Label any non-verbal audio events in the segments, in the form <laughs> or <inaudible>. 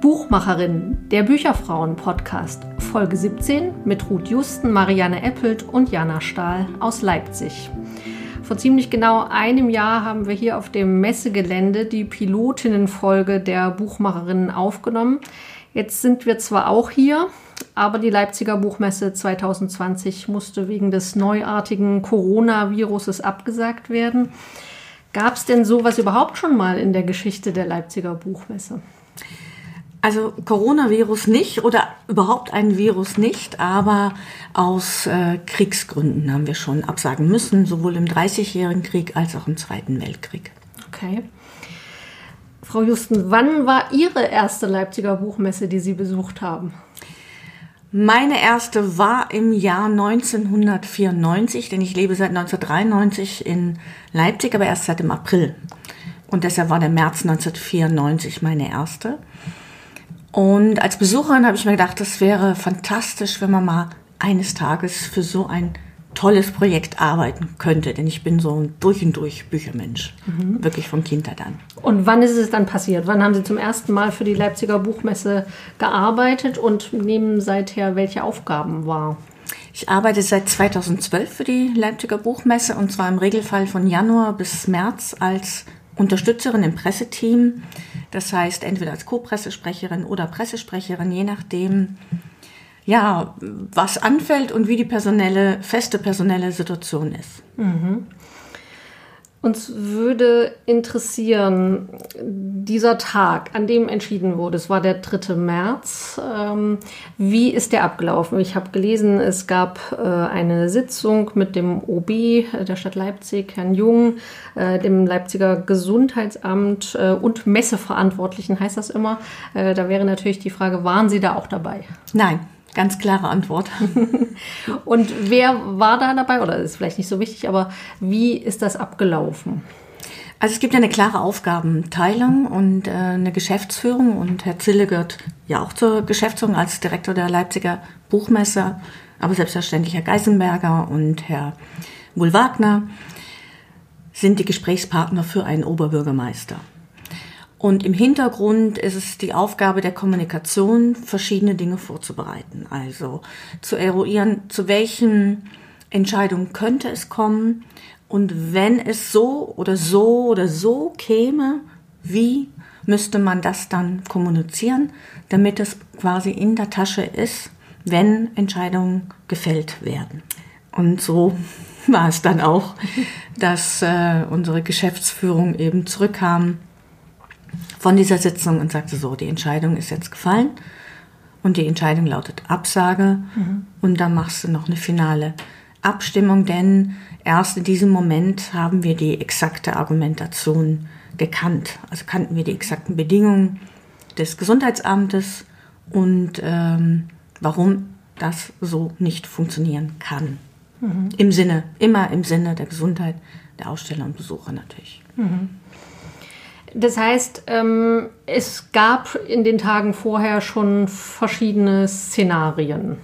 Buchmacherin, der Bücherfrauen-Podcast, Folge 17 mit Ruth Justen, Marianne Eppelt und Jana Stahl aus Leipzig. Vor ziemlich genau einem Jahr haben wir hier auf dem Messegelände die Pilotinnenfolge der Buchmacherinnen aufgenommen. Jetzt sind wir zwar auch hier, aber die Leipziger Buchmesse 2020 musste wegen des neuartigen Coronaviruses abgesagt werden. Gab es denn sowas überhaupt schon mal in der Geschichte der Leipziger Buchmesse? Also Coronavirus nicht oder überhaupt ein Virus nicht, aber aus äh, Kriegsgründen haben wir schon absagen müssen, sowohl im Dreißigjährigen Krieg als auch im Zweiten Weltkrieg. Okay. Frau Justen, wann war Ihre erste Leipziger Buchmesse, die Sie besucht haben? Meine erste war im Jahr 1994, denn ich lebe seit 1993 in Leipzig, aber erst seit dem April. Und deshalb war der März 1994 meine erste. Und als Besucherin habe ich mir gedacht, das wäre fantastisch, wenn man mal eines Tages für so ein tolles Projekt arbeiten könnte, denn ich bin so ein durch und durch Büchermensch, mhm. wirklich von Kindheit an. Und wann ist es dann passiert? Wann haben Sie zum ersten Mal für die Leipziger Buchmesse gearbeitet und nehmen seither welche Aufgaben wahr? Ich arbeite seit 2012 für die Leipziger Buchmesse und zwar im Regelfall von Januar bis März als Unterstützerin im Presseteam. Das heißt, entweder als Co-Pressesprecherin oder Pressesprecherin, je nachdem, ja, was anfällt und wie die personelle, feste personelle Situation ist. Mhm. Uns würde interessieren, dieser Tag, an dem entschieden wurde, es war der 3. März, ähm, wie ist der abgelaufen? Ich habe gelesen, es gab äh, eine Sitzung mit dem OB der Stadt Leipzig, Herrn Jung, äh, dem Leipziger Gesundheitsamt äh, und Messeverantwortlichen, heißt das immer. Äh, da wäre natürlich die Frage, waren Sie da auch dabei? Nein. Ganz klare Antwort. <laughs> Und wer war da dabei? Oder ist vielleicht nicht so wichtig, aber wie ist das abgelaufen? Also es gibt ja eine klare Aufgabenteilung und äh, eine Geschäftsführung und Herr Zille gehört ja auch zur Geschäftsführung als Direktor der Leipziger Buchmesse, aber selbstverständlich Herr Geisenberger und Herr Wohl-Wagner sind die Gesprächspartner für einen Oberbürgermeister. Und im Hintergrund ist es die Aufgabe der Kommunikation, verschiedene Dinge vorzubereiten. Also zu eruieren, zu welchen Entscheidungen könnte es kommen und wenn es so oder so oder so käme, wie müsste man das dann kommunizieren, damit es quasi in der Tasche ist, wenn Entscheidungen gefällt werden. Und so war es dann auch, dass äh, unsere Geschäftsführung eben zurückkam von dieser Sitzung und sagte so, die Entscheidung ist jetzt gefallen und die Entscheidung lautet Absage mhm. und dann machst du noch eine finale Abstimmung, denn erst in diesem Moment haben wir die exakte Argumentation gekannt. Also kannten wir die exakten Bedingungen des Gesundheitsamtes und ähm, warum das so nicht funktionieren kann. Mhm. Im Sinne, immer im Sinne der Gesundheit der Aussteller und Besucher natürlich. Mhm. Das heißt, ähm, es gab in den Tagen vorher schon verschiedene Szenarien.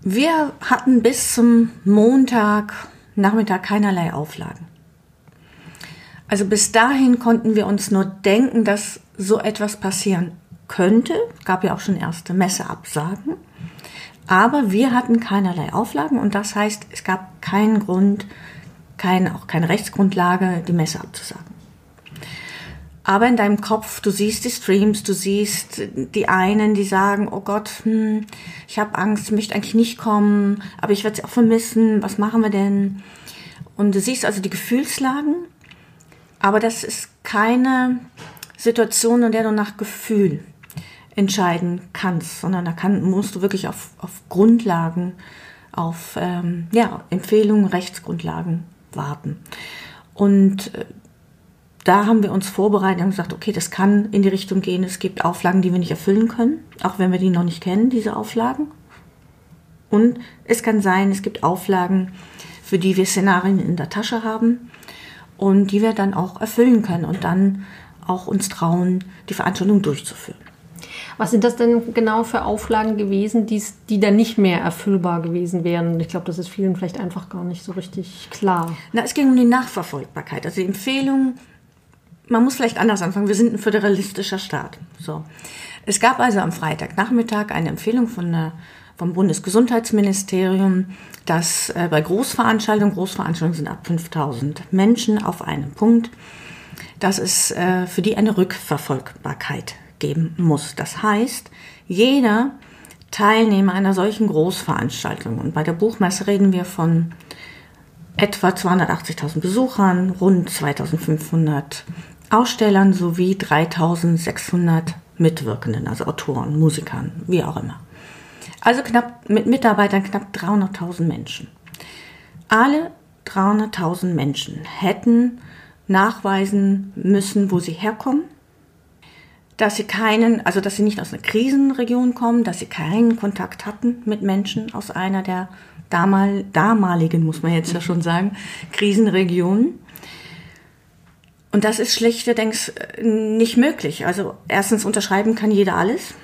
Wir hatten bis zum Montag Nachmittag keinerlei Auflagen. Also bis dahin konnten wir uns nur denken, dass so etwas passieren könnte. Gab ja auch schon erste Messeabsagen. Aber wir hatten keinerlei Auflagen und das heißt, es gab keinen Grund, kein, auch keine Rechtsgrundlage, die Messe abzusagen. Aber in deinem Kopf, du siehst die Streams, du siehst die einen, die sagen, oh Gott, hm, ich habe Angst, möchte eigentlich nicht kommen, aber ich werde sie auch vermissen, was machen wir denn? Und du siehst also die Gefühlslagen, aber das ist keine Situation, in der du nach Gefühl entscheiden kannst, sondern da kann, musst du wirklich auf, auf Grundlagen, auf ähm, ja, Empfehlungen, Rechtsgrundlagen warten. Und äh, da haben wir uns vorbereitet und gesagt, okay, das kann in die Richtung gehen. Es gibt Auflagen, die wir nicht erfüllen können, auch wenn wir die noch nicht kennen, diese Auflagen. Und es kann sein, es gibt Auflagen, für die wir Szenarien in der Tasche haben. und die wir dann auch erfüllen können und dann auch uns trauen, die Veranstaltung durchzuführen. Was sind das denn genau für Auflagen gewesen, die's, die dann nicht mehr erfüllbar gewesen wären? Ich glaube, das ist vielen vielleicht einfach gar nicht so richtig klar. Na, es ging um die Nachverfolgbarkeit. Also die Empfehlung, man muss vielleicht anders anfangen. Wir sind ein föderalistischer Staat. So. Es gab also am Freitagnachmittag eine Empfehlung von der, vom Bundesgesundheitsministerium, dass äh, bei Großveranstaltungen, Großveranstaltungen sind ab 5000 Menschen auf einem Punkt, dass es äh, für die eine Rückverfolgbarkeit geben muss. Das heißt, jeder Teilnehmer einer solchen Großveranstaltung, und bei der Buchmesse reden wir von etwa 280.000 Besuchern, rund 2500 Ausstellern sowie 3600 Mitwirkenden, also Autoren, Musikern, wie auch immer. Also knapp mit Mitarbeitern knapp 300.000 Menschen. Alle 300.000 Menschen hätten nachweisen müssen, wo sie herkommen, dass sie keinen, also dass sie nicht aus einer Krisenregion kommen, dass sie keinen Kontakt hatten mit Menschen aus einer der damal, damaligen, muss man jetzt ja schon sagen, Krisenregionen. Und das ist schlechterdings nicht möglich. Also erstens unterschreiben kann jeder alles.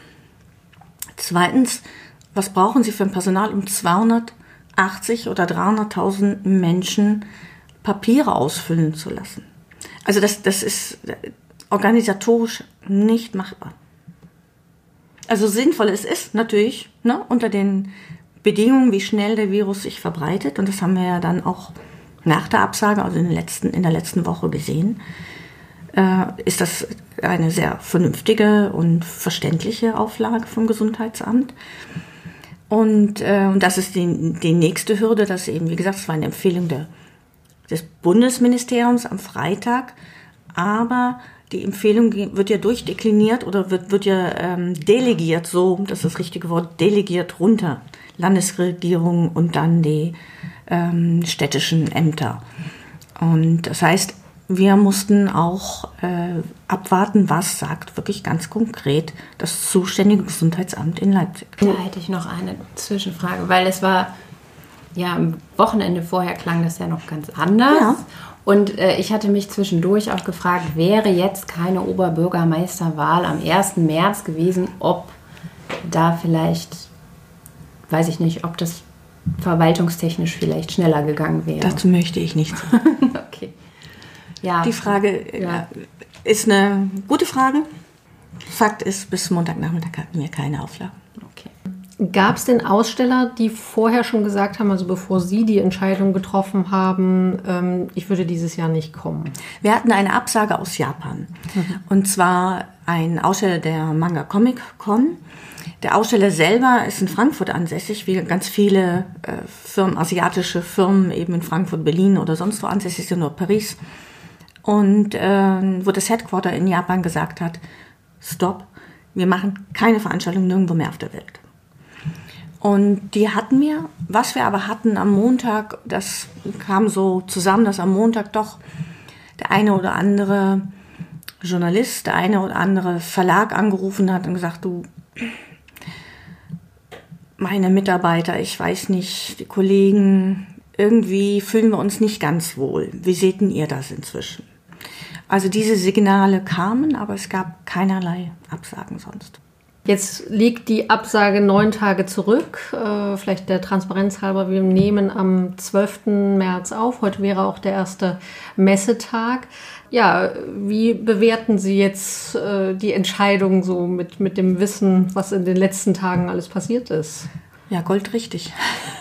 Zweitens, was brauchen Sie für ein Personal, um 280 oder 300.000 Menschen Papiere ausfüllen zu lassen? Also das, das ist organisatorisch nicht machbar. Also sinnvoll es ist natürlich ne, unter den Bedingungen, wie schnell der Virus sich verbreitet. Und das haben wir ja dann auch nach der Absage, also in, letzten, in der letzten Woche gesehen, äh, ist das eine sehr vernünftige und verständliche Auflage vom Gesundheitsamt. Und, äh, und das ist die, die nächste Hürde, das eben, wie gesagt, es war eine Empfehlung der, des Bundesministeriums am Freitag. Aber die Empfehlung wird ja durchdekliniert oder wird, wird ja ähm, delegiert, so, das ist das richtige Wort, delegiert runter. Landesregierung und dann die ähm, städtischen Ämter. Und das heißt, wir mussten auch äh, abwarten, was sagt wirklich ganz konkret das zuständige Gesundheitsamt in Leipzig. Da hätte ich noch eine Zwischenfrage, weil es war ja am Wochenende vorher klang das ja noch ganz anders. Ja. Und äh, ich hatte mich zwischendurch auch gefragt, wäre jetzt keine Oberbürgermeisterwahl am 1. März gewesen, ob da vielleicht, weiß ich nicht, ob das verwaltungstechnisch vielleicht schneller gegangen wäre. Dazu möchte ich nichts <laughs> sagen. okay. Ja. Die Frage ja. ist eine gute Frage. Fakt ist, bis Montagnachmittag hatten wir keine Auflagen. Gab es denn Aussteller, die vorher schon gesagt haben, also bevor Sie die Entscheidung getroffen haben, ähm, ich würde dieses Jahr nicht kommen? Wir hatten eine Absage aus Japan. Mhm. Und zwar ein Aussteller der Manga Comic Con. Der Aussteller selber ist in Frankfurt ansässig, wie ganz viele äh, Firmen, asiatische Firmen eben in Frankfurt, Berlin oder sonst wo ansässig sind, nur Paris. Und äh, wo das Headquarter in Japan gesagt hat, stopp, wir machen keine Veranstaltung nirgendwo mehr auf der Welt. Und die hatten wir. Was wir aber hatten am Montag, das kam so zusammen, dass am Montag doch der eine oder andere Journalist, der eine oder andere Verlag angerufen hat und gesagt, du, meine Mitarbeiter, ich weiß nicht, die Kollegen, irgendwie fühlen wir uns nicht ganz wohl. Wie seht denn ihr das inzwischen? Also diese Signale kamen, aber es gab keinerlei Absagen sonst. Jetzt liegt die Absage neun Tage zurück. Äh, vielleicht der Transparenz halber, wir nehmen am 12. März auf. Heute wäre auch der erste Messetag. Ja, wie bewerten Sie jetzt äh, die Entscheidung so mit, mit dem Wissen, was in den letzten Tagen alles passiert ist? Ja, goldrichtig.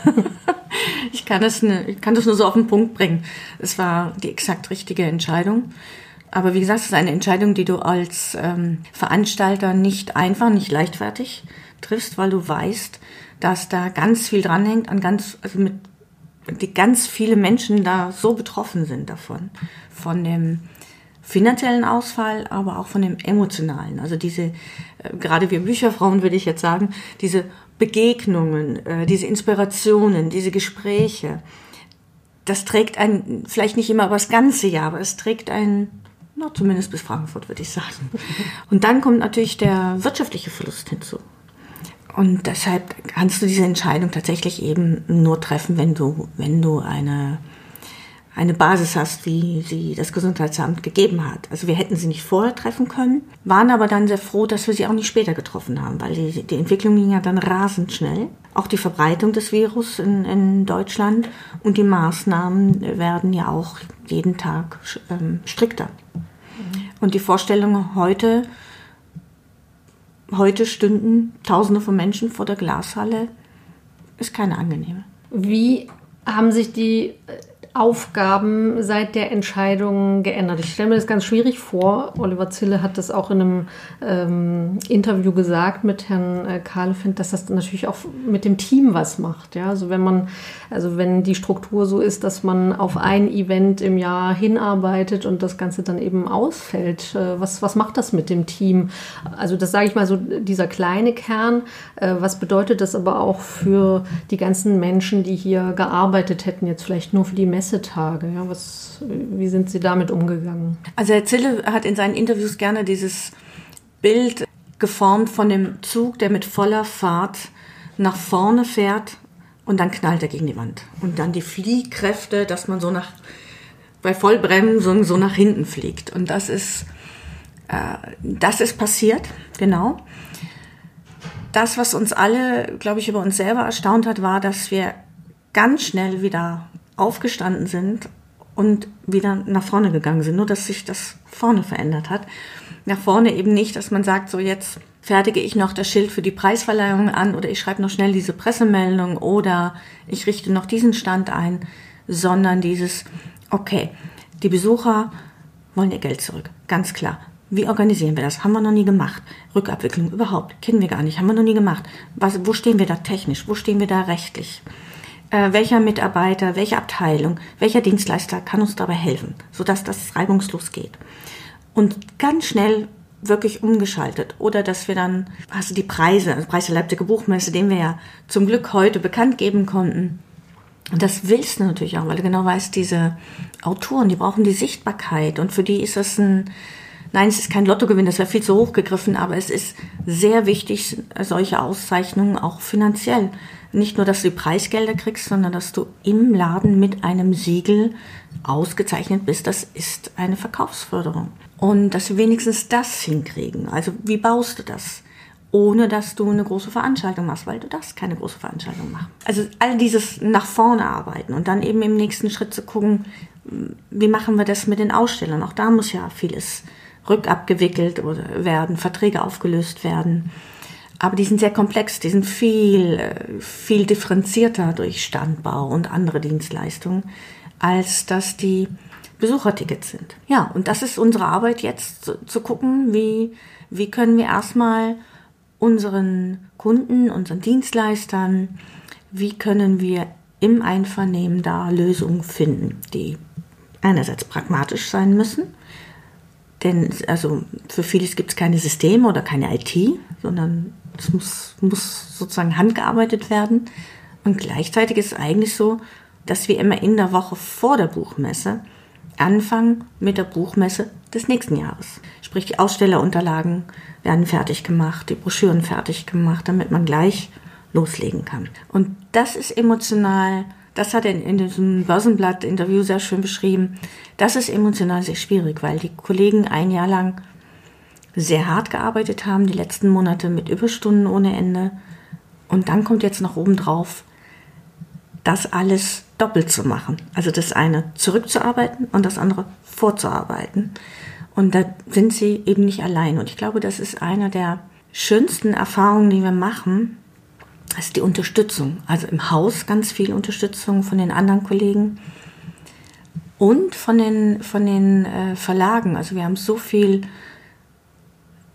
<laughs> ich, kann das ne, ich kann das nur so auf den Punkt bringen. Es war die exakt richtige Entscheidung. Aber wie gesagt, es ist eine Entscheidung, die du als ähm, Veranstalter nicht einfach, nicht leichtfertig triffst, weil du weißt, dass da ganz viel dranhängt an ganz, also mit, die ganz viele Menschen da so betroffen sind davon. Von dem finanziellen Ausfall, aber auch von dem emotionalen. Also diese, äh, gerade wir Bücherfrauen würde ich jetzt sagen, diese Begegnungen, äh, diese Inspirationen, diese Gespräche, das trägt ein, vielleicht nicht immer aber das ganze Jahr, aber es trägt ein na, zumindest bis Frankfurt, würde ich sagen. Und dann kommt natürlich der wirtschaftliche Verlust hinzu. Und deshalb kannst du diese Entscheidung tatsächlich eben nur treffen, wenn du, wenn du eine, eine Basis hast, wie sie das Gesundheitsamt gegeben hat. Also wir hätten sie nicht vorher treffen können, waren aber dann sehr froh, dass wir sie auch nicht später getroffen haben, weil die, die Entwicklung ging ja dann rasend schnell. Auch die Verbreitung des Virus in, in Deutschland und die Maßnahmen werden ja auch jeden Tag ähm, strikter. Und die Vorstellung heute, heute stünden Tausende von Menschen vor der Glashalle, ist keine angenehme. Wie haben sich die Aufgaben seit der Entscheidung geändert? Ich stelle mir das ganz schwierig vor. Oliver Zille hat das auch in einem ähm, Interview gesagt mit Herrn äh, Kahlefind, dass das natürlich auch mit dem Team was macht. Ja? Also wenn man, also wenn die Struktur so ist, dass man auf ein Event im Jahr hinarbeitet und das Ganze dann eben ausfällt, äh, was, was macht das mit dem Team? Also das sage ich mal so, dieser kleine Kern. Äh, was bedeutet das aber auch für die ganzen Menschen, die hier gearbeitet hätten, jetzt vielleicht nur für die Messe? Messetage. Ja, was, wie sind Sie damit umgegangen? Also Herr Zille hat in seinen Interviews gerne dieses Bild geformt von dem Zug, der mit voller Fahrt nach vorne fährt und dann knallt er gegen die Wand. Und dann die Fliehkräfte, dass man so nach, bei Vollbremsung so nach hinten fliegt. Und das ist, äh, das ist passiert, genau. Das, was uns alle, glaube ich, über uns selber erstaunt hat, war, dass wir ganz schnell wieder aufgestanden sind und wieder nach vorne gegangen sind. Nur, dass sich das vorne verändert hat. Nach vorne eben nicht, dass man sagt, so jetzt fertige ich noch das Schild für die Preisverleihung an oder ich schreibe noch schnell diese Pressemeldung oder ich richte noch diesen Stand ein, sondern dieses, okay, die Besucher wollen ihr Geld zurück. Ganz klar. Wie organisieren wir das? Haben wir noch nie gemacht. Rückabwicklung überhaupt. Kennen wir gar nicht. Haben wir noch nie gemacht. Was, wo stehen wir da technisch? Wo stehen wir da rechtlich? Äh, welcher Mitarbeiter, welche Abteilung, welcher Dienstleister kann uns dabei helfen, sodass das reibungslos geht. Und ganz schnell wirklich umgeschaltet. Oder dass wir dann, also die Preise, also Preis der Leipziger Buchmesse, den wir ja zum Glück heute bekannt geben konnten. Und das willst du natürlich auch, weil du genau weißt, diese Autoren, die brauchen die Sichtbarkeit. Und für die ist das ein, nein, es ist kein Lottogewinn, das wäre viel zu hoch gegriffen, aber es ist sehr wichtig, solche Auszeichnungen auch finanziell nicht nur, dass du die Preisgelder kriegst, sondern dass du im Laden mit einem Siegel ausgezeichnet bist. Das ist eine Verkaufsförderung. Und dass wir wenigstens das hinkriegen. Also wie baust du das? Ohne dass du eine große Veranstaltung machst, weil du das keine große Veranstaltung machst. Also all dieses nach vorne arbeiten und dann eben im nächsten Schritt zu gucken, wie machen wir das mit den Ausstellern? Auch da muss ja vieles rückabgewickelt werden, Verträge aufgelöst werden. Aber die sind sehr komplex, die sind viel, äh, viel differenzierter durch Standbau und andere Dienstleistungen, als dass die Besuchertickets sind. Ja, und das ist unsere Arbeit jetzt, zu, zu gucken, wie, wie können wir erstmal unseren Kunden, unseren Dienstleistern, wie können wir im Einvernehmen da Lösungen finden, die einerseits pragmatisch sein müssen, denn also für vieles gibt es keine Systeme oder keine IT, sondern es muss, muss sozusagen handgearbeitet werden. Und gleichzeitig ist es eigentlich so, dass wir immer in der Woche vor der Buchmesse anfangen mit der Buchmesse des nächsten Jahres. Sprich, die Ausstellerunterlagen werden fertig gemacht, die Broschüren fertig gemacht, damit man gleich loslegen kann. Und das ist emotional, das hat er in diesem Börsenblatt-Interview sehr schön beschrieben, das ist emotional sehr schwierig, weil die Kollegen ein Jahr lang sehr hart gearbeitet haben, die letzten Monate mit Überstunden ohne Ende. Und dann kommt jetzt noch oben drauf, das alles doppelt zu machen. Also das eine zurückzuarbeiten und das andere vorzuarbeiten. Und da sind sie eben nicht allein. Und ich glaube, das ist eine der schönsten Erfahrungen, die wir machen, das ist die Unterstützung. Also im Haus ganz viel Unterstützung von den anderen Kollegen und von den, von den äh, Verlagen. Also wir haben so viel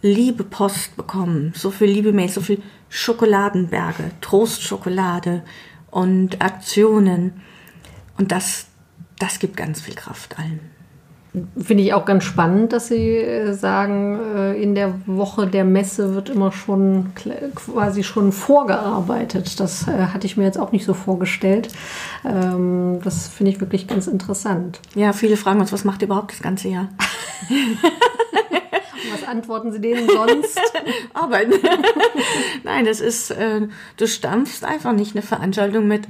liebe Post bekommen, so viel liebe Mails, so viel Schokoladenberge, Trostschokolade und Aktionen. Und das, das gibt ganz viel Kraft allen. Finde ich auch ganz spannend, dass Sie äh, sagen, äh, in der Woche der Messe wird immer schon quasi schon vorgearbeitet. Das äh, hatte ich mir jetzt auch nicht so vorgestellt. Ähm, das finde ich wirklich ganz interessant. Ja, viele fragen uns, was macht ihr überhaupt das ganze Jahr? <laughs> Was antworten Sie denen sonst? <laughs> Arbeiten. <laughs> Nein, das ist, du stampfst einfach nicht eine Veranstaltung mit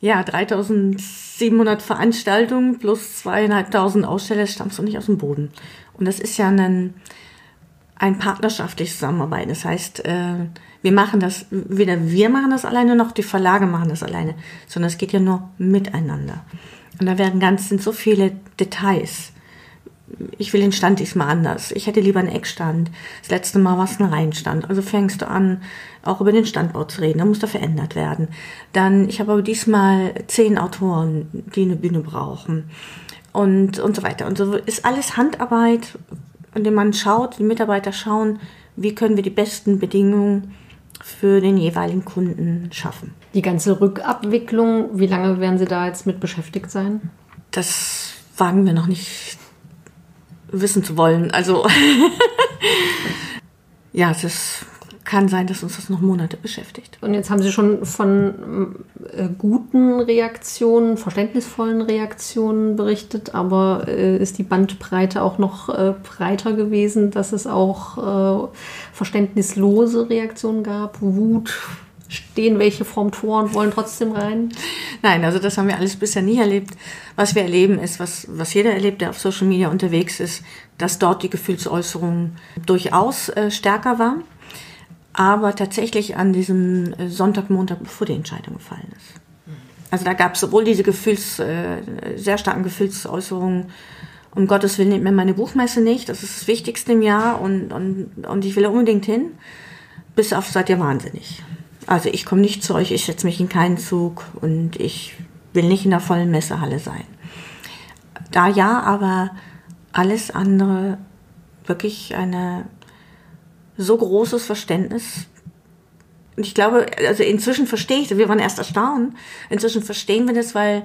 Ja, 3700 Veranstaltungen plus zweieinhalbtausend Aussteller stammst du nicht aus dem Boden. Und das ist ja ein, ein partnerschaftliches Zusammenarbeiten. Das heißt, äh, wir machen das, weder wir machen das alleine noch die Verlage machen das alleine, sondern es geht ja nur miteinander. Und da werden ganz, sind so viele Details. Ich will den Stand diesmal anders. Ich hätte lieber einen Eckstand. Das letzte Mal war es ein Reinstand. Also fängst du an, auch über den Standbau zu reden. Da muss da verändert werden. Dann, ich habe aber diesmal zehn Autoren, die eine Bühne brauchen. Und, und so weiter. Und so ist alles Handarbeit, an dem man schaut, die Mitarbeiter schauen, wie können wir die besten Bedingungen für den jeweiligen Kunden schaffen. Die ganze Rückabwicklung, wie lange werden Sie da jetzt mit beschäftigt sein? Das wagen wir noch nicht wissen zu wollen. Also <laughs> ja, es ist kann sein, dass uns das noch Monate beschäftigt. Und jetzt haben Sie schon von äh, guten Reaktionen, verständnisvollen Reaktionen berichtet, aber äh, ist die Bandbreite auch noch äh, breiter gewesen, dass es auch äh, verständnislose Reaktionen gab? Wut, stehen welche vorm Tor und wollen trotzdem rein? Nein, also das haben wir alles bisher nie erlebt. Was wir erleben ist, was, was jeder erlebt, der auf Social Media unterwegs ist, dass dort die Gefühlsäußerung durchaus äh, stärker war aber tatsächlich an diesem äh, Sonntag, Montag, bevor die Entscheidung gefallen ist. Also da gab es sowohl diese Gefühls, äh, sehr starken Gefühlsäußerungen, um Gottes Willen nimmt mir meine Buchmesse nicht, das ist das Wichtigste im Jahr und, und, und ich will unbedingt hin, bis auf seid ihr wahnsinnig. Also ich komme nicht zu euch, ich setze mich in keinen Zug und ich will nicht in der vollen Messehalle sein. Da ja, aber alles andere wirklich eine so großes Verständnis. Und ich glaube, also inzwischen verstehe ich, wir waren erst erstaunt, inzwischen verstehen wir das, weil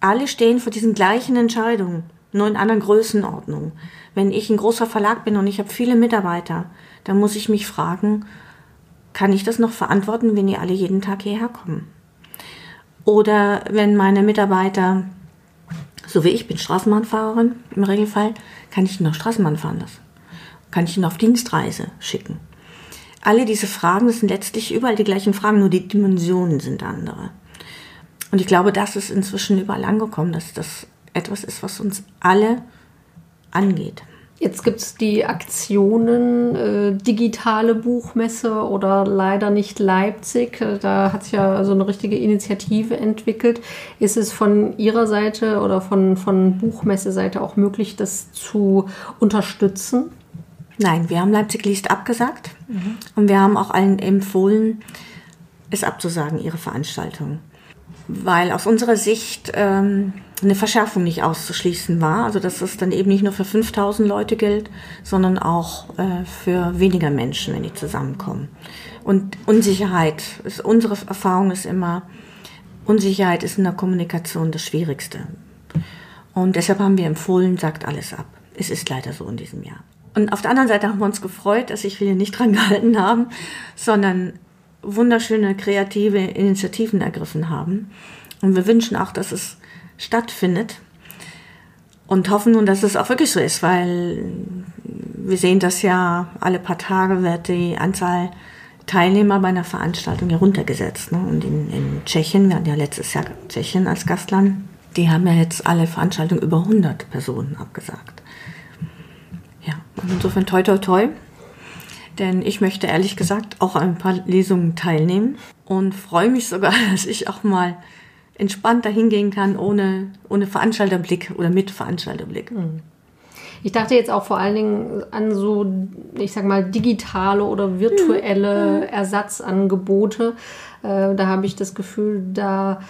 alle stehen vor diesen gleichen Entscheidungen, nur in anderen Größenordnungen. Wenn ich ein großer Verlag bin und ich habe viele Mitarbeiter, dann muss ich mich fragen, kann ich das noch verantworten, wenn die alle jeden Tag hierher kommen? Oder wenn meine Mitarbeiter, so wie ich bin Straßenbahnfahrerin im Regelfall, kann ich noch Straßenbahn fahren lassen? Kann ich ihn auf Dienstreise schicken? Alle diese Fragen, das sind letztlich überall die gleichen Fragen, nur die Dimensionen sind andere. Und ich glaube, das ist inzwischen überall angekommen, dass das etwas ist, was uns alle angeht. Jetzt gibt es die Aktionen äh, digitale Buchmesse oder leider nicht Leipzig. Äh, da hat sich ja so eine richtige Initiative entwickelt. Ist es von Ihrer Seite oder von, von Buchmesse-Seite auch möglich, das zu unterstützen? Nein, wir haben Leipzig liest abgesagt mhm. und wir haben auch allen empfohlen, es abzusagen, ihre Veranstaltung. Weil aus unserer Sicht ähm, eine Verschärfung nicht auszuschließen war. Also dass es dann eben nicht nur für 5000 Leute gilt, sondern auch äh, für weniger Menschen, wenn die zusammenkommen. Und Unsicherheit, ist, unsere Erfahrung ist immer, Unsicherheit ist in der Kommunikation das Schwierigste. Und deshalb haben wir empfohlen, sagt alles ab. Es ist leider so in diesem Jahr. Und auf der anderen Seite haben wir uns gefreut, dass sich viele nicht dran gehalten haben, sondern wunderschöne kreative Initiativen ergriffen haben. Und wir wünschen auch, dass es stattfindet und hoffen nun, dass es auch wirklich so ist, weil wir sehen das ja, alle paar Tage wird die Anzahl Teilnehmer bei einer Veranstaltung heruntergesetzt. Ne? Und in, in Tschechien, wir hatten ja letztes Jahr Tschechien als Gastland, die haben ja jetzt alle Veranstaltungen über 100 Personen abgesagt. Ja, und insofern toi toi toi. Denn ich möchte ehrlich gesagt auch an ein paar Lesungen teilnehmen und freue mich sogar, <laughs> dass ich auch mal entspannt dahin gehen kann, ohne, ohne Veranstalterblick oder mit Veranstalterblick. Hm. Ich dachte jetzt auch vor allen Dingen an so, ich sag mal, digitale oder virtuelle hm. Ersatzangebote. Äh, da habe ich das Gefühl, da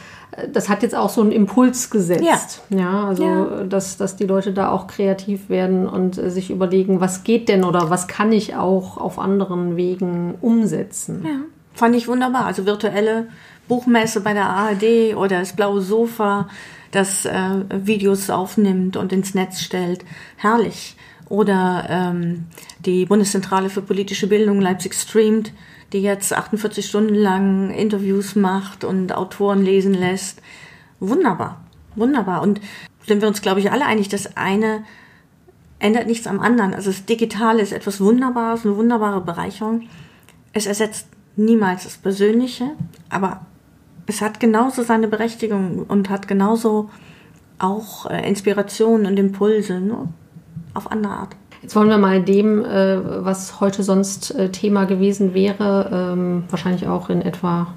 das hat jetzt auch so einen Impuls gesetzt. Ja, ja also ja. Dass, dass die Leute da auch kreativ werden und äh, sich überlegen, was geht denn oder was kann ich auch auf anderen Wegen umsetzen. Ja, fand ich wunderbar. Also virtuelle Buchmesse bei der ARD oder das blaue Sofa, das äh, Videos aufnimmt und ins Netz stellt. Herrlich. Oder ähm, die Bundeszentrale für politische Bildung Leipzig streamt die jetzt 48 Stunden lang Interviews macht und Autoren lesen lässt. Wunderbar, wunderbar. Und sind wir uns, glaube ich, alle einig, das eine ändert nichts am anderen. Also das Digitale ist etwas Wunderbares, eine wunderbare Bereicherung. Es ersetzt niemals das Persönliche, aber es hat genauso seine Berechtigung und hat genauso auch äh, Inspiration und Impulse, nur auf andere Art. Jetzt wollen wir mal dem, äh, was heute sonst äh, Thema gewesen wäre, ähm, wahrscheinlich auch in etwa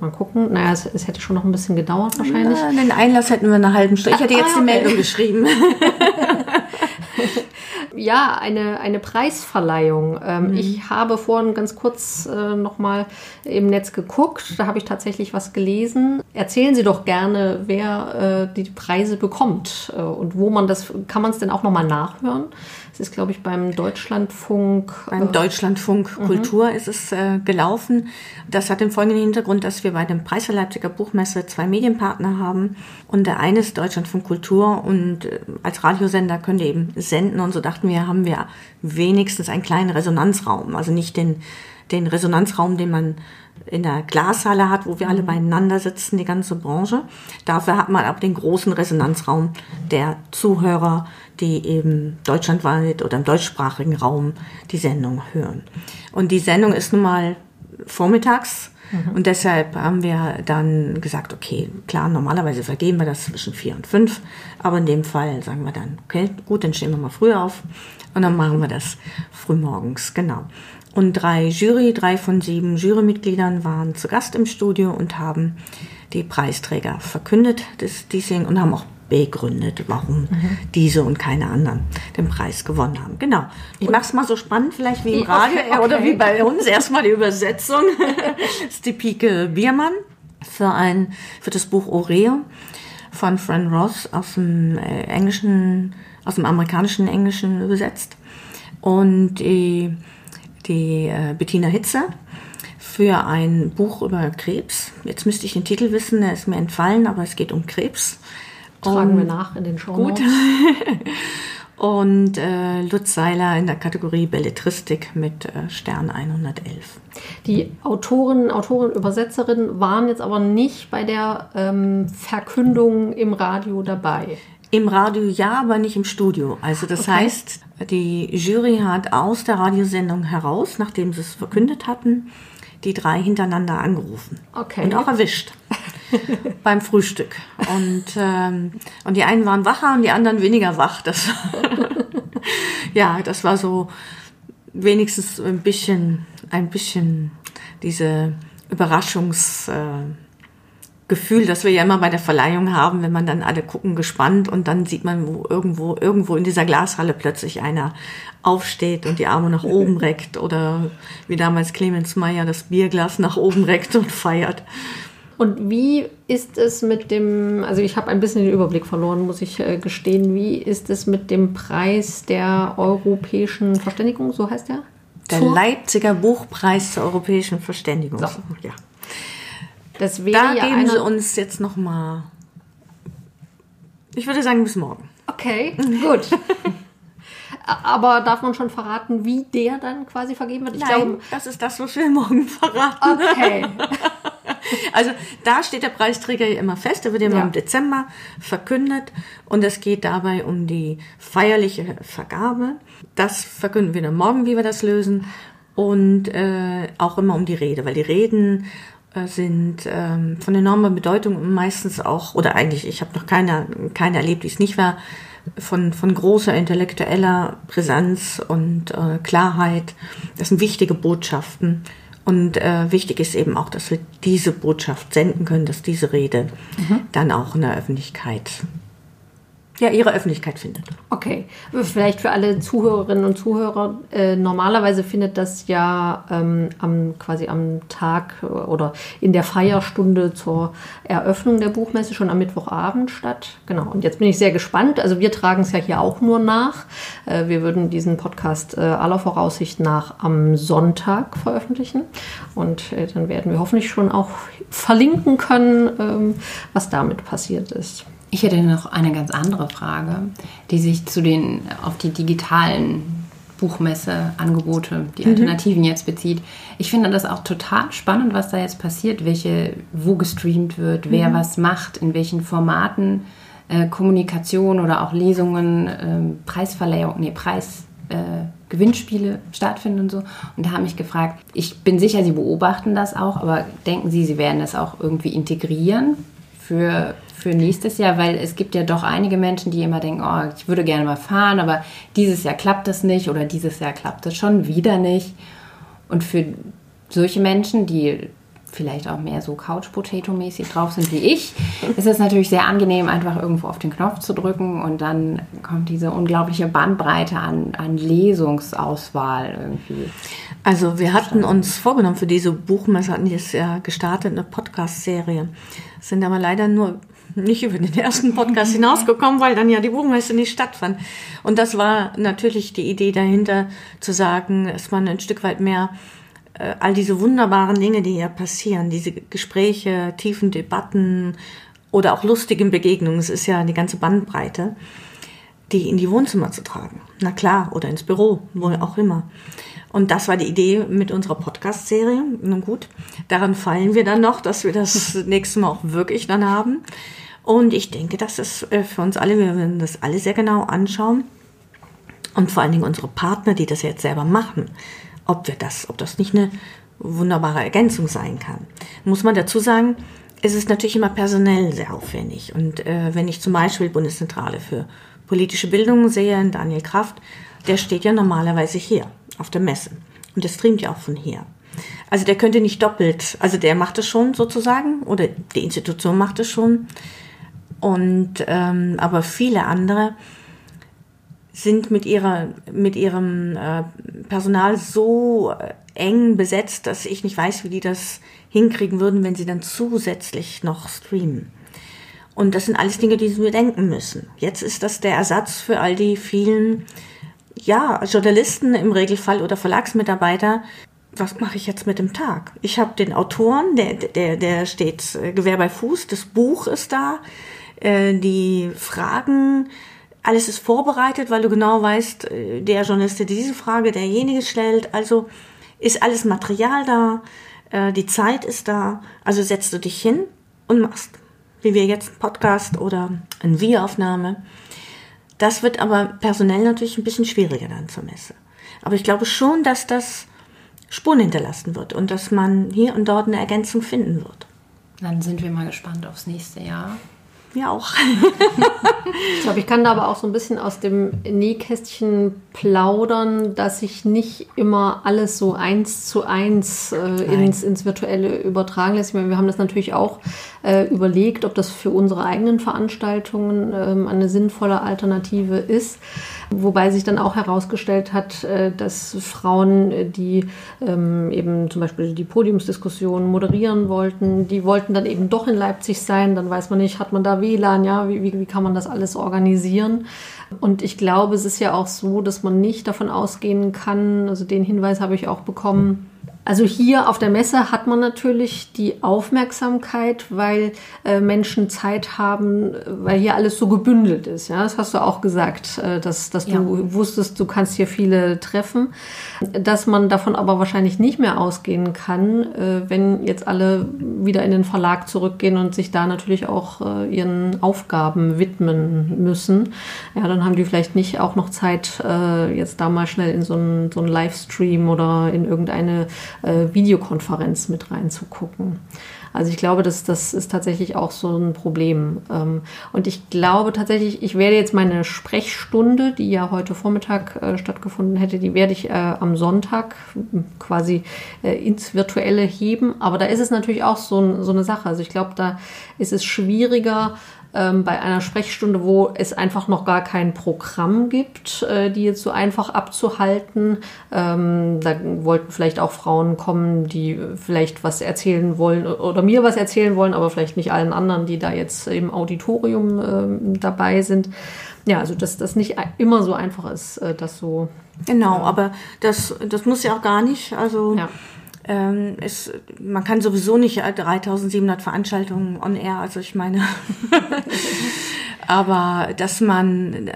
Mal gucken. Naja, es, es, hätte schon noch ein bisschen gedauert wahrscheinlich. Ja, den Einlass hätten wir eine halben Stunde. Ich hätte jetzt die Meldung geschrieben. <laughs> ja, eine, eine Preisverleihung. Ähm, mhm. Ich habe vorhin ganz kurz äh, nochmal im Netz geguckt. Da habe ich tatsächlich was gelesen. Erzählen Sie doch gerne, wer äh, die Preise bekommt äh, und wo man das, kann man es denn auch nochmal nachhören? Es ist, glaube ich, beim Deutschlandfunk. Beim äh, Deutschlandfunk mhm. Kultur ist es äh, gelaufen. Das hat den folgenden Hintergrund, dass wir bei dem Preis der Leipziger Buchmesse zwei Medienpartner haben. Und der eine ist Deutschlandfunk Kultur und äh, als Radiosender können die eben senden. Und so dachten wir, haben wir wenigstens einen kleinen Resonanzraum. Also nicht den, den Resonanzraum, den man in der Glashalle hat, wo wir alle mhm. beieinander sitzen, die ganze Branche. Dafür hat man aber den großen Resonanzraum der Zuhörer, die eben deutschlandweit oder im deutschsprachigen Raum die Sendung hören. Und die Sendung ist nun mal vormittags. Mhm. Und deshalb haben wir dann gesagt, okay, klar, normalerweise vergeben wir das zwischen vier und fünf, aber in dem Fall sagen wir dann, okay, gut, dann stehen wir mal früh auf und dann machen wir das frühmorgens, genau. Und drei Jury, drei von sieben Jurymitgliedern waren zu Gast im Studio und haben die Preisträger verkündet des diesjährigen und haben auch begründet, warum mhm. diese und keine anderen den Preis gewonnen haben. Genau. Ich mache es mal so spannend, vielleicht wie im Radio okay, <laughs> okay. oder wie bei uns. Erstmal die Übersetzung. <laughs> das ist die Pike Biermann für, ein, für das Buch Oreo von Fran Ross aus dem äh, Englischen, aus dem amerikanischen Englischen übersetzt. Und die die äh, Bettina Hitzer für ein Buch über Krebs. Jetzt müsste ich den Titel wissen, der ist mir entfallen, aber es geht um Krebs. Tragen wir nach in den Show Gut. <laughs> Und äh, Lutz Seiler in der Kategorie Belletristik mit äh, Stern 111. Die Autoren, Autoren, Übersetzerinnen waren jetzt aber nicht bei der ähm, Verkündung im Radio dabei. Im Radio ja, aber nicht im Studio. Also das okay. heißt, die Jury hat aus der Radiosendung heraus, nachdem sie es verkündet hatten, die drei hintereinander angerufen. Okay. Und auch erwischt. <laughs> <laughs> beim Frühstück. Und, ähm, und die einen waren wacher und die anderen weniger wach. Das <laughs> ja, das war so wenigstens ein bisschen, ein bisschen diese Überraschungs, äh, das wir ja immer bei der Verleihung haben, wenn man dann alle gucken gespannt und dann sieht man, wo irgendwo, irgendwo in dieser Glashalle plötzlich einer aufsteht und die Arme nach oben <laughs> reckt oder wie damals Clemens Meyer das Bierglas nach oben reckt und feiert. Und wie ist es mit dem, also ich habe ein bisschen den Überblick verloren, muss ich äh, gestehen, wie ist es mit dem Preis der europäischen Verständigung, so heißt der? Der Leipziger Buchpreis zur europäischen Verständigung. So. Ja. Das wäre da ja geben Sie uns jetzt noch mal. Ich würde sagen bis morgen. Okay, <laughs> gut. Aber darf man schon verraten, wie der dann quasi vergeben wird? Ich Nein, glaube, das ist das, was wir morgen verraten. Okay. <laughs> Also da steht der Preisträger ja immer fest, der wird immer ja. im Dezember verkündet und es geht dabei um die feierliche Vergabe. Das verkünden wir dann morgen, wie wir das lösen und äh, auch immer um die Rede, weil die Reden äh, sind ähm, von enormer Bedeutung und meistens auch, oder eigentlich, ich habe noch keine, keine erlebt, die es nicht war, von, von großer intellektueller Präsenz und äh, Klarheit. Das sind wichtige Botschaften. Und äh, wichtig ist eben auch, dass wir diese Botschaft senden können, dass diese Rede mhm. dann auch in der Öffentlichkeit ja, ihre Öffentlichkeit findet. Okay, vielleicht für alle Zuhörerinnen und Zuhörer. Äh, normalerweise findet das ja ähm, am, quasi am Tag oder in der Feierstunde zur Eröffnung der Buchmesse schon am Mittwochabend statt. Genau, und jetzt bin ich sehr gespannt. Also wir tragen es ja hier auch nur nach. Äh, wir würden diesen Podcast äh, aller Voraussicht nach am Sonntag veröffentlichen. Und äh, dann werden wir hoffentlich schon auch verlinken können, ähm, was damit passiert ist. Ich hätte noch eine ganz andere Frage, die sich zu den auf die digitalen Buchmesse-Angebote, die mhm. Alternativen jetzt bezieht. Ich finde das auch total spannend, was da jetzt passiert, welche, wo gestreamt wird, wer mhm. was macht, in welchen Formaten äh, Kommunikation oder auch Lesungen, äh, Preisverleihung, nee, Preis, äh, Gewinnspiele stattfinden und so. Und da haben mich gefragt, ich bin sicher, Sie beobachten das auch, aber denken Sie, Sie werden das auch irgendwie integrieren für, für nächstes Jahr? Weil es gibt ja doch einige Menschen, die immer denken, oh, ich würde gerne mal fahren, aber dieses Jahr klappt das nicht oder dieses Jahr klappt das schon wieder nicht. Und für solche Menschen, die vielleicht auch mehr so Couch-Potato-mäßig drauf sind wie ich, <laughs> ist es natürlich sehr angenehm, einfach irgendwo auf den Knopf zu drücken und dann kommt diese unglaubliche Bandbreite an, an Lesungsauswahl irgendwie. Also wir hatten uns vorgenommen für diese Buchmesse, hatten jetzt ja gestartet, eine Podcast-Serie. Sind aber leider nur nicht über den ersten Podcast hinausgekommen, weil dann ja die Buchmesse nicht stattfand. Und das war natürlich die Idee dahinter, zu sagen, dass man ein Stück weit mehr äh, all diese wunderbaren Dinge, die hier passieren, diese Gespräche, tiefen Debatten oder auch lustigen Begegnungen, es ist ja die ganze Bandbreite, die in die Wohnzimmer zu tragen. Na klar, oder ins Büro, wo auch immer. Und das war die Idee mit unserer Podcast-Serie. Nun gut, daran fallen wir dann noch, dass wir das <laughs> nächste Mal auch wirklich dann haben. Und ich denke, das äh, für uns alle, wir werden das alle sehr genau anschauen. Und vor allen Dingen unsere Partner, die das jetzt selber machen, ob wir das, ob das nicht eine wunderbare Ergänzung sein kann. Muss man dazu sagen, es ist natürlich immer personell sehr aufwendig. Und äh, wenn ich zum Beispiel Bundeszentrale für politische Bildung sehe, Daniel Kraft, der steht ja normalerweise hier auf der Messe. Und der streamt ja auch von hier. Also der könnte nicht doppelt, also der macht es schon sozusagen, oder die Institution macht es schon. Und ähm, aber viele andere sind mit, ihrer, mit ihrem äh, Personal so äh, eng besetzt, dass ich nicht weiß, wie die das hinkriegen würden, wenn sie dann zusätzlich noch streamen. Und das sind alles Dinge, die sie bedenken müssen. Jetzt ist das der Ersatz für all die vielen, ja, Journalisten im Regelfall oder Verlagsmitarbeiter. Was mache ich jetzt mit dem Tag? Ich habe den Autoren, der, der, der steht äh, Gewehr bei Fuß, das Buch ist da, äh, die Fragen, alles ist vorbereitet, weil du genau weißt, äh, der Journalist, der diese Frage, derjenige stellt. Also ist alles Material da, äh, die Zeit ist da. Also setzt du dich hin und machst, wie wir jetzt einen Podcast oder eine Videoaufnahme. Das wird aber personell natürlich ein bisschen schwieriger dann zur Messe. Aber ich glaube schon, dass das Spuren hinterlassen wird und dass man hier und dort eine Ergänzung finden wird. Dann sind wir mal gespannt aufs nächste Jahr. Wir auch. ich glaube, ich kann da aber auch so ein bisschen aus dem Nähkästchen plaudern, dass sich nicht immer alles so eins zu eins äh, ins, ins Virtuelle übertragen lässt. Ich meine, wir haben das natürlich auch äh, überlegt, ob das für unsere eigenen Veranstaltungen ähm, eine sinnvolle Alternative ist. Wobei sich dann auch herausgestellt hat, äh, dass Frauen, äh, die ähm, eben zum Beispiel die Podiumsdiskussion moderieren wollten, die wollten dann eben doch in Leipzig sein. Dann weiß man nicht, hat man da WLAN, ja, wie, wie, wie kann man das alles organisieren? Und ich glaube, es ist ja auch so, dass man nicht davon ausgehen kann, also den Hinweis habe ich auch bekommen, also hier auf der Messe hat man natürlich die Aufmerksamkeit, weil äh, Menschen Zeit haben, weil hier alles so gebündelt ist. Ja, das hast du auch gesagt, äh, dass, dass ja. du wusstest, du kannst hier viele treffen. Dass man davon aber wahrscheinlich nicht mehr ausgehen kann, äh, wenn jetzt alle wieder in den Verlag zurückgehen und sich da natürlich auch äh, ihren Aufgaben widmen müssen. Ja, dann haben die vielleicht nicht auch noch Zeit, äh, jetzt da mal schnell in so einen, so einen Livestream oder in irgendeine äh, Videokonferenz mit reinzugucken. Also ich glaube, das, das ist tatsächlich auch so ein Problem. Ähm, und ich glaube tatsächlich, ich werde jetzt meine Sprechstunde, die ja heute Vormittag äh, stattgefunden hätte, die werde ich äh, am Sonntag quasi äh, ins Virtuelle heben. Aber da ist es natürlich auch so, so eine Sache. Also ich glaube, da ist es schwieriger, ähm, bei einer Sprechstunde, wo es einfach noch gar kein Programm gibt, äh, die jetzt so einfach abzuhalten. Ähm, da wollten vielleicht auch Frauen kommen, die vielleicht was erzählen wollen oder mir was erzählen wollen, aber vielleicht nicht allen anderen, die da jetzt im Auditorium äh, dabei sind. Ja, also dass das nicht immer so einfach ist, äh, das so. Genau, aber das, das muss ja auch gar nicht. Also ja. Ähm, es, man kann sowieso nicht 3700 Veranstaltungen on air, also ich meine, <laughs> aber dass man,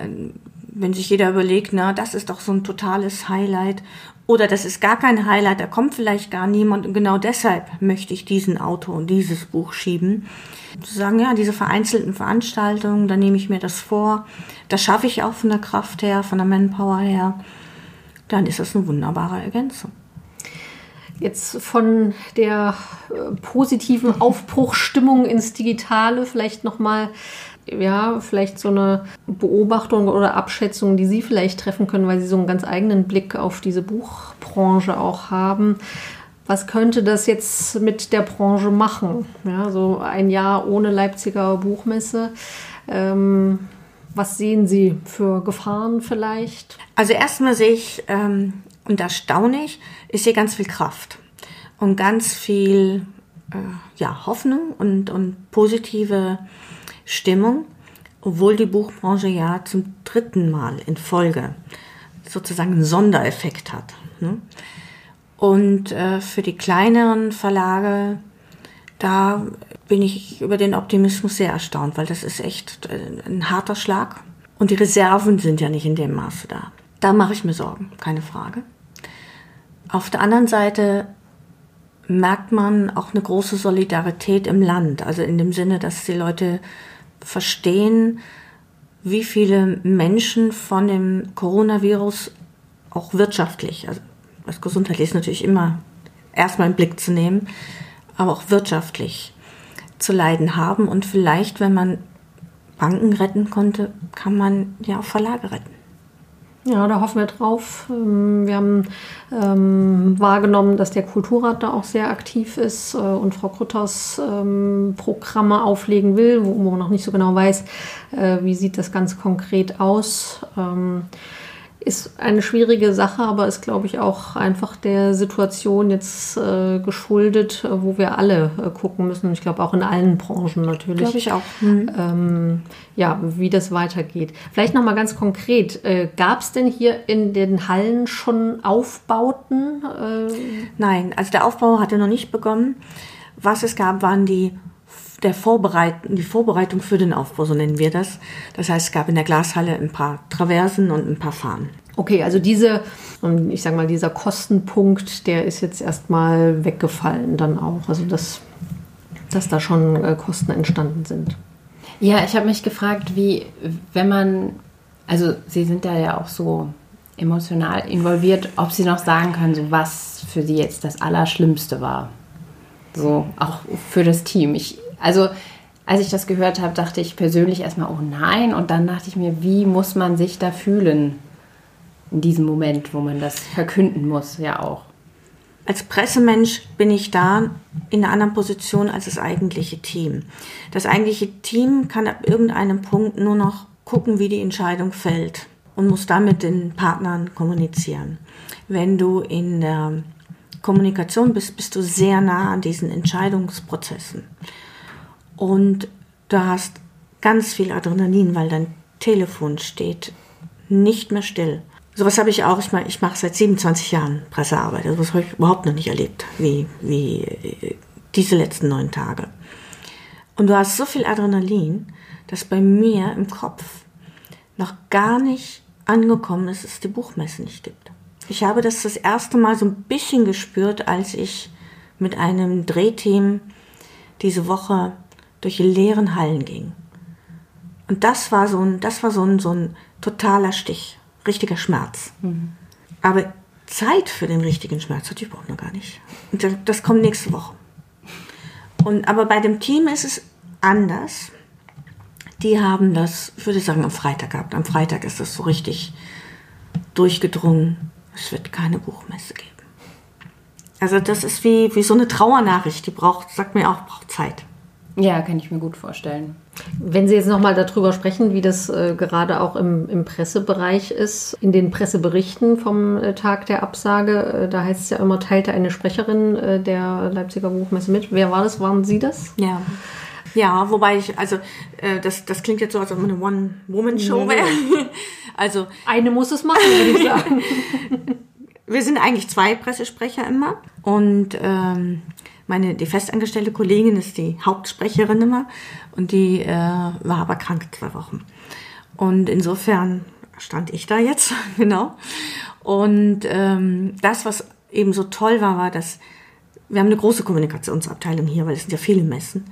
wenn sich jeder überlegt, na, das ist doch so ein totales Highlight oder das ist gar kein Highlight, da kommt vielleicht gar niemand und genau deshalb möchte ich diesen Autor und dieses Buch schieben. Zu sagen, ja, diese vereinzelten Veranstaltungen, da nehme ich mir das vor, das schaffe ich auch von der Kraft her, von der Manpower her. dann ist das eine wunderbare Ergänzung. Jetzt von der äh, positiven Aufbruchstimmung ins Digitale vielleicht nochmal ja, vielleicht so eine Beobachtung oder Abschätzung, die Sie vielleicht treffen können, weil Sie so einen ganz eigenen Blick auf diese Buchbranche auch haben. Was könnte das jetzt mit der Branche machen? Ja, so ein Jahr ohne Leipziger Buchmesse. Ähm, was sehen Sie für Gefahren vielleicht? Also erstmal sehe ich, ähm, und da staune ich, ist hier ganz viel Kraft und ganz viel äh, ja, Hoffnung und, und positive Stimmung, obwohl die Buchbranche ja zum dritten Mal in Folge sozusagen einen Sondereffekt hat. Ne? Und äh, für die kleineren Verlage, da bin ich über den Optimismus sehr erstaunt, weil das ist echt äh, ein harter Schlag. Und die Reserven sind ja nicht in dem Maße da. Da mache ich mir Sorgen, keine Frage. Auf der anderen Seite merkt man auch eine große Solidarität im Land. Also in dem Sinne, dass die Leute verstehen, wie viele Menschen von dem Coronavirus auch wirtschaftlich, also das Gesundheitliche ist natürlich immer erstmal im Blick zu nehmen, aber auch wirtschaftlich zu leiden haben. Und vielleicht, wenn man Banken retten konnte, kann man ja auch Verlage retten. Ja, da hoffen wir drauf. Ähm, wir haben ähm, wahrgenommen, dass der Kulturrat da auch sehr aktiv ist äh, und Frau Krutters ähm, Programme auflegen will, wo man noch nicht so genau weiß, äh, wie sieht das ganz konkret aus. Ähm, ist eine schwierige Sache, aber ist, glaube ich, auch einfach der Situation jetzt äh, geschuldet, äh, wo wir alle äh, gucken müssen. Ich glaube auch in allen Branchen natürlich. Glaube ich auch. Mhm. Ähm, ja, wie das weitergeht. Vielleicht noch mal ganz konkret: äh, Gab es denn hier in den Hallen schon Aufbauten? Äh? Nein, also der Aufbau hatte noch nicht begonnen. Was es gab, waren die der Vorbereitung, die Vorbereitung für den Aufbau, so nennen wir das. Das heißt, es gab in der Glashalle ein paar Traversen und ein paar Fahnen. Okay, also diese, ich sage mal, dieser Kostenpunkt, der ist jetzt erstmal weggefallen dann auch. Also dass, dass da schon äh, Kosten entstanden sind. Ja, ich habe mich gefragt, wie, wenn man, also Sie sind da ja auch so emotional involviert, ob Sie noch sagen können, so was für Sie jetzt das Allerschlimmste war. So, auch für das Team. Ich, also, als ich das gehört habe, dachte ich persönlich erstmal, oh nein. Und dann dachte ich mir, wie muss man sich da fühlen in diesem Moment, wo man das verkünden muss, ja auch. Als Pressemensch bin ich da in einer anderen Position als das eigentliche Team. Das eigentliche Team kann ab irgendeinem Punkt nur noch gucken, wie die Entscheidung fällt und muss damit den Partnern kommunizieren. Wenn du in der Kommunikation bist, bist du sehr nah an diesen Entscheidungsprozessen. Und du hast ganz viel Adrenalin, weil dein Telefon steht nicht mehr still. Sowas habe ich auch. Ich meine, ich mache seit 27 Jahren Pressearbeit. Also was habe ich überhaupt noch nicht erlebt, wie, wie diese letzten neun Tage. Und du hast so viel Adrenalin, dass bei mir im Kopf noch gar nicht angekommen ist, dass es die Buchmesse nicht gibt. Ich habe das das erste Mal so ein bisschen gespürt, als ich mit einem Drehteam diese Woche durch die leeren Hallen ging. Und das war so ein, das war so ein, so ein totaler Stich, richtiger Schmerz. Mhm. Aber Zeit für den richtigen Schmerz hatte ich überhaupt noch gar nicht. Und das kommt nächste Woche. Und, aber bei dem Team ist es anders. Die haben das, ich würde sagen, am Freitag gehabt. Am Freitag ist das so richtig durchgedrungen. Es wird keine Buchmesse geben. Also das ist wie, wie so eine Trauernachricht. Die braucht, sagt mir auch, braucht Zeit. Ja, kann ich mir gut vorstellen. Wenn Sie jetzt nochmal darüber sprechen, wie das äh, gerade auch im, im, Pressebereich ist, in den Presseberichten vom äh, Tag der Absage, äh, da heißt es ja immer, teilte eine Sprecherin äh, der Leipziger Buchmesse mit. Wer war das? Waren Sie das? Ja. Ja, wobei ich, also äh, das, das klingt jetzt so, als ob eine One-Woman-Show wäre. <laughs> also eine muss es machen, würde ich sagen. <laughs> Wir sind eigentlich zwei Pressesprecher immer und ähm, meine, die festangestellte Kollegin ist die Hauptsprecherin immer und die äh, war aber krank zwei Wochen. Und insofern stand ich da jetzt, <laughs> genau. Und ähm, das, was eben so toll war, war, dass wir haben eine große Kommunikationsabteilung hier, weil es sind ja viele Messen,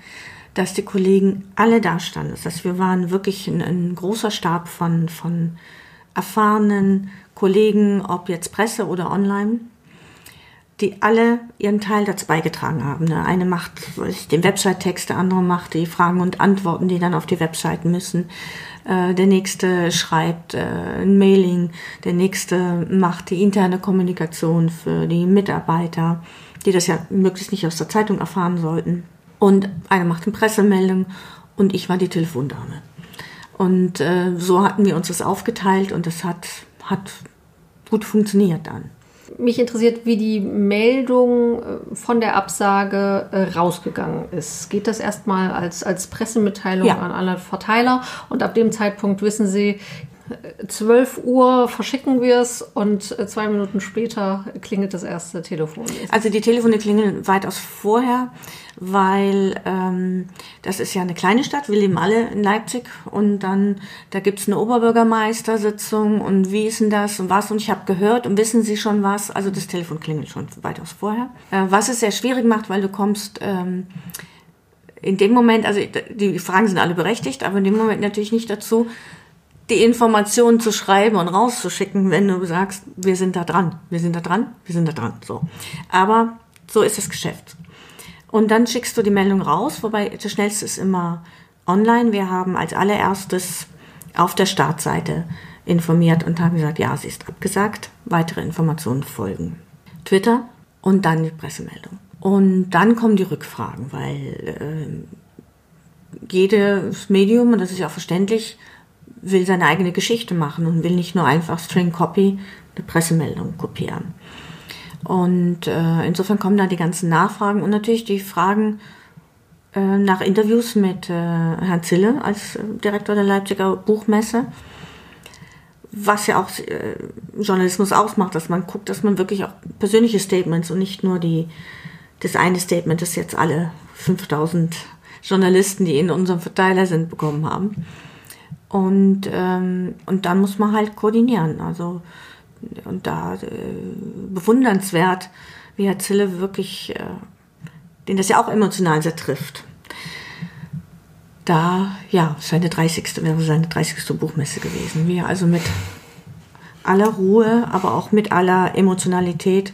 dass die Kollegen alle da standen. Das heißt, wir waren wirklich ein, ein großer Stab von, von erfahrenen Kollegen, ob jetzt Presse oder online, die alle ihren Teil dazu beigetragen haben. Der eine macht den Website-Text, der andere macht die Fragen und Antworten, die dann auf die Webseiten müssen. Äh, der nächste schreibt äh, ein Mailing, der nächste macht die interne Kommunikation für die Mitarbeiter, die das ja möglichst nicht aus der Zeitung erfahren sollten. Und einer macht eine Pressemeldung und ich war die Telefondame. Und äh, so hatten wir uns das aufgeteilt und das hat, hat gut funktioniert dann. Mich interessiert, wie die Meldung äh, von der Absage äh, rausgegangen ist. Geht das erstmal als, als Pressemitteilung ja. an alle Verteiler und ab dem Zeitpunkt wissen Sie, 12 Uhr verschicken wir es und zwei Minuten später klingelt das erste Telefon. Also die Telefone klingeln weitaus vorher, weil ähm, das ist ja eine kleine Stadt, wir leben alle in Leipzig und dann, da gibt's eine Oberbürgermeistersitzung und wie ist denn das und was und ich habe gehört und wissen Sie schon was, also das Telefon klingelt schon weitaus vorher. Äh, was es sehr schwierig macht, weil du kommst... Ähm, in dem Moment, also die Fragen sind alle berechtigt, aber in dem Moment natürlich nicht dazu, die Informationen zu schreiben und rauszuschicken, wenn du sagst, wir sind da dran, wir sind da dran, wir sind da dran. So. Aber so ist das Geschäft. Und dann schickst du die Meldung raus, wobei das schnellste ist immer online. Wir haben als allererstes auf der Startseite informiert und haben gesagt, ja, sie ist abgesagt, weitere Informationen folgen. Twitter und dann die Pressemeldung. Und dann kommen die Rückfragen, weil äh, jedes Medium, und das ist ja auch verständlich, will seine eigene Geschichte machen und will nicht nur einfach String Copy eine Pressemeldung kopieren. Und äh, insofern kommen da die ganzen Nachfragen und natürlich die Fragen äh, nach Interviews mit äh, Herrn Zille als äh, Direktor der Leipziger Buchmesse, was ja auch äh, Journalismus ausmacht, dass man guckt, dass man wirklich auch persönliche Statements und nicht nur die, das eine Statement, das jetzt alle 5000 Journalisten, die in unserem Verteiler sind, bekommen haben. Und, ähm, und dann muss man halt koordinieren. Also, und da äh, bewundernswert, wie Herr Zille wirklich, äh, den das ja auch emotional sehr trifft. Da, ja, seine 30. wäre seine 30. Buchmesse gewesen. Wie er also mit aller Ruhe, aber auch mit aller Emotionalität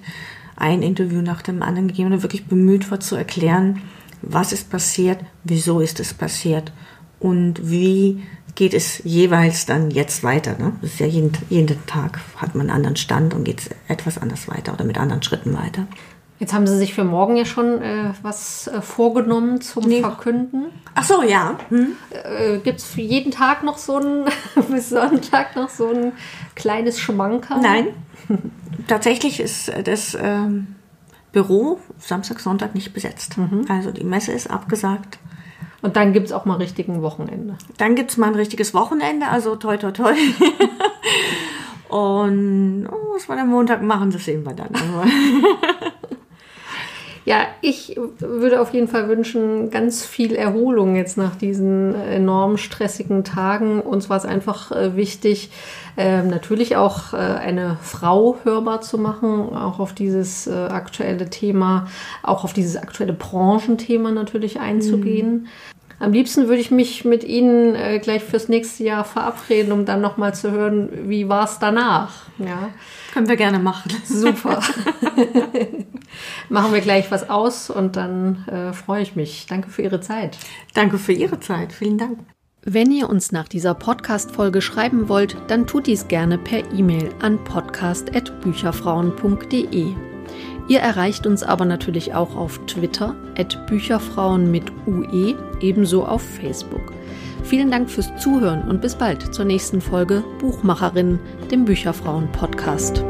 ein Interview nach dem anderen gegeben und wirklich bemüht war zu erklären, was ist passiert, wieso ist es passiert und wie geht es jeweils dann jetzt weiter. Ne? Das ist ja jeden, jeden Tag hat man einen anderen Stand und geht es etwas anders weiter oder mit anderen Schritten weiter. Jetzt haben Sie sich für morgen ja schon äh, was äh, vorgenommen zum nee. Verkünden. Ach so, ja. Hm. Äh, Gibt es für jeden Tag noch so ein, <laughs> bis Sonntag noch so ein kleines Schmankerl? Nein. Tatsächlich ist das ähm, Büro Samstag, Sonntag nicht besetzt. Mhm. Also die Messe ist abgesagt. Und dann gibt es auch mal richtig ein Wochenende. Dann gibt es mal ein richtiges Wochenende, also toi toi toi. <laughs> Und oh, was wir am Montag machen, das sehen wir dann. Ja, ich würde auf jeden Fall wünschen, ganz viel Erholung jetzt nach diesen enorm stressigen Tagen. Uns war es einfach äh, wichtig, äh, natürlich auch äh, eine Frau hörbar zu machen, auch auf dieses äh, aktuelle Thema, auch auf dieses aktuelle Branchenthema natürlich einzugehen. Mhm. Am liebsten würde ich mich mit Ihnen äh, gleich fürs nächste Jahr verabreden, um dann nochmal zu hören, wie war es danach. Ja. Können wir gerne machen. Super. <laughs> <laughs> machen wir gleich was aus und dann äh, freue ich mich. Danke für Ihre Zeit. Danke für Ihre Zeit. Vielen Dank. Wenn ihr uns nach dieser Podcast-Folge schreiben wollt, dann tut dies gerne per E-Mail an podcast.bücherfrauen.de. Ihr erreicht uns aber natürlich auch auf Twitter, at Bücherfrauen mit UE, ebenso auf Facebook. Vielen Dank fürs Zuhören und bis bald zur nächsten Folge Buchmacherin, dem Bücherfrauen-Podcast.